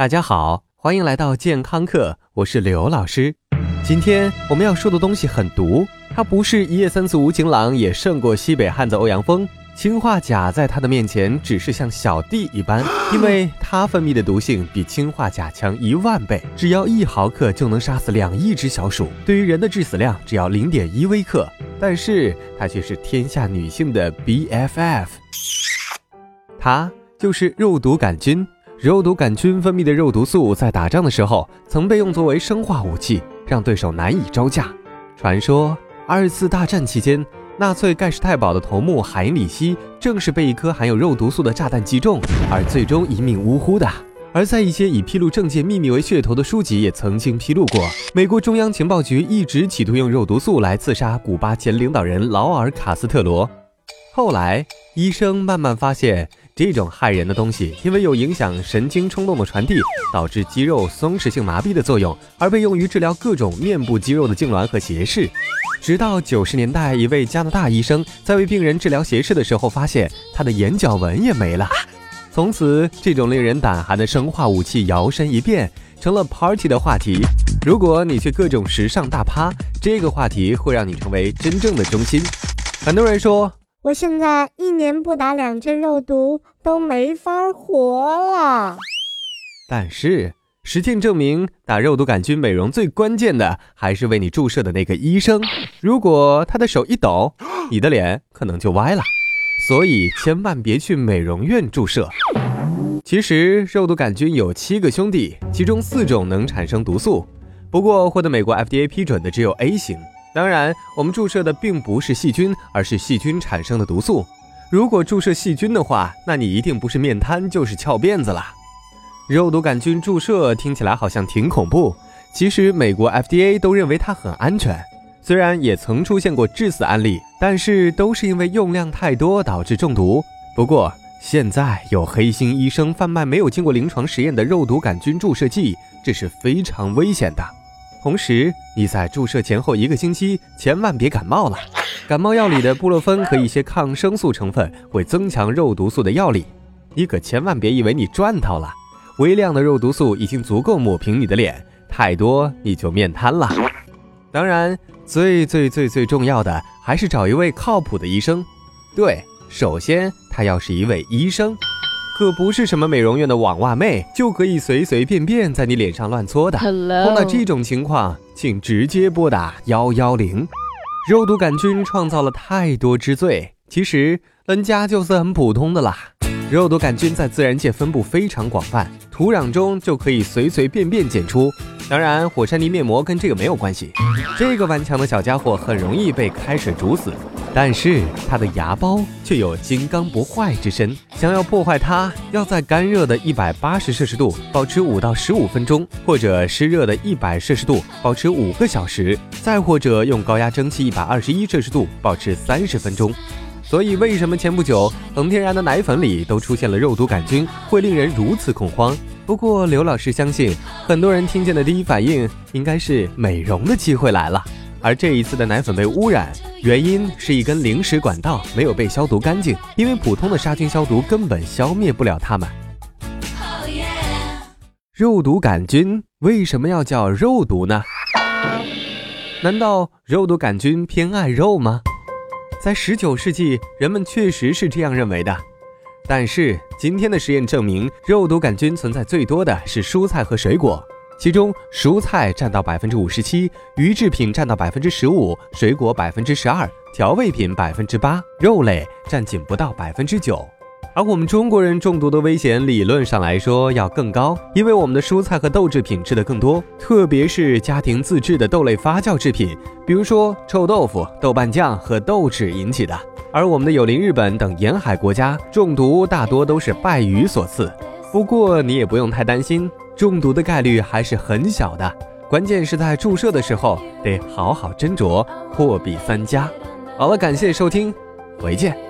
大家好，欢迎来到健康课，我是刘老师。今天我们要说的东西很毒，它不是一夜三次无情郎，也胜过西北汉子欧阳锋。氰化钾在它的面前只是像小弟一般，因为它分泌的毒性比氰化钾强一万倍，只要一毫克就能杀死两亿只小鼠，对于人的致死量只要零点一微克。但是它却是天下女性的 BFF，它就是肉毒杆菌。肉毒杆菌分泌的肉毒素在打仗的时候曾被用作为生化武器，让对手难以招架。传说二次大战期间，纳粹盖世太保的头目海里希正是被一颗含有肉毒素的炸弹击中，而最终一命呜呼的。而在一些以披露政界秘密为噱头的书籍也曾经披露过，美国中央情报局一直企图用肉毒素来刺杀古巴前领导人劳尔·卡斯特罗。后来，医生慢慢发现。这种害人的东西，因为有影响神经冲动的传递，导致肌肉松弛性麻痹的作用，而被用于治疗各种面部肌肉的痉挛和斜视。直到九十年代，一位加拿大医生在为病人治疗斜视的时候，发现他的眼角纹也没了。从此，这种令人胆寒的生化武器摇身一变，成了 party 的话题。如果你去各种时尚大趴，这个话题会让你成为真正的中心。很多人说。我现在一年不打两针肉毒都没法活了。但是实践证明，打肉毒杆菌美容最关键的还是为你注射的那个医生。如果他的手一抖，你的脸可能就歪了。所以千万别去美容院注射。其实肉毒杆菌有七个兄弟，其中四种能产生毒素，不过获得美国 FDA 批准的只有 A 型。当然，我们注射的并不是细菌，而是细菌产生的毒素。如果注射细菌的话，那你一定不是面瘫，就是翘辫子了。肉毒杆菌注射听起来好像挺恐怖，其实美国 FDA 都认为它很安全。虽然也曾出现过致死案例，但是都是因为用量太多导致中毒。不过现在有黑心医生贩卖没有经过临床实验的肉毒杆菌注射剂，这是非常危险的。同时，你在注射前后一个星期千万别感冒了。感冒药里的布洛芬和一些抗生素成分会增强肉毒素的药力，你可千万别以为你赚到了。微量的肉毒素已经足够抹平你的脸，太多你就面瘫了。当然，最最最最重要的还是找一位靠谱的医生。对，首先他要是一位医生。可不是什么美容院的网袜妹就可以随随便便在你脸上乱搓的。碰到这种情况，请直接拨打幺幺零。肉毒杆菌创造了太多之最，其实人家就是很普通的啦。肉毒杆菌在自然界分布非常广泛，土壤中就可以随随便便检出。当然，火山泥面膜跟这个没有关系。这个顽强的小家伙很容易被开水煮死。但是它的芽孢却有金刚不坏之身，想要破坏它，要在干热的一百八十摄氏度保持五到十五分钟，或者湿热的一百摄氏度保持五个小时，再或者用高压蒸汽一百二十一摄氏度保持三十分钟。所以，为什么前不久恒天然的奶粉里都出现了肉毒杆菌，会令人如此恐慌？不过，刘老师相信，很多人听见的第一反应应该是美容的机会来了。而这一次的奶粉被污染，原因是一根临时管道没有被消毒干净，因为普通的杀菌消毒根本消灭不了它们。肉毒杆菌为什么要叫肉毒呢？难道肉毒杆菌偏爱肉吗？在十九世纪，人们确实是这样认为的，但是今天的实验证明，肉毒杆菌存在最多的是蔬菜和水果。其中，蔬菜占到百分之五十七，鱼制品占到百分之十五，水果百分之十二，调味品百分之八，肉类占仅不到百分之九。而我们中国人中毒的危险，理论上来说要更高，因为我们的蔬菜和豆制品吃的更多，特别是家庭自制的豆类发酵制品，比如说臭豆腐、豆瓣酱和豆豉引起的。而我们的友邻日本等沿海国家，中毒大多都是败鱼所赐。不过你也不用太担心。中毒的概率还是很小的，关键是在注射的时候得好好斟酌，货比三家。好了，感谢收听，回见。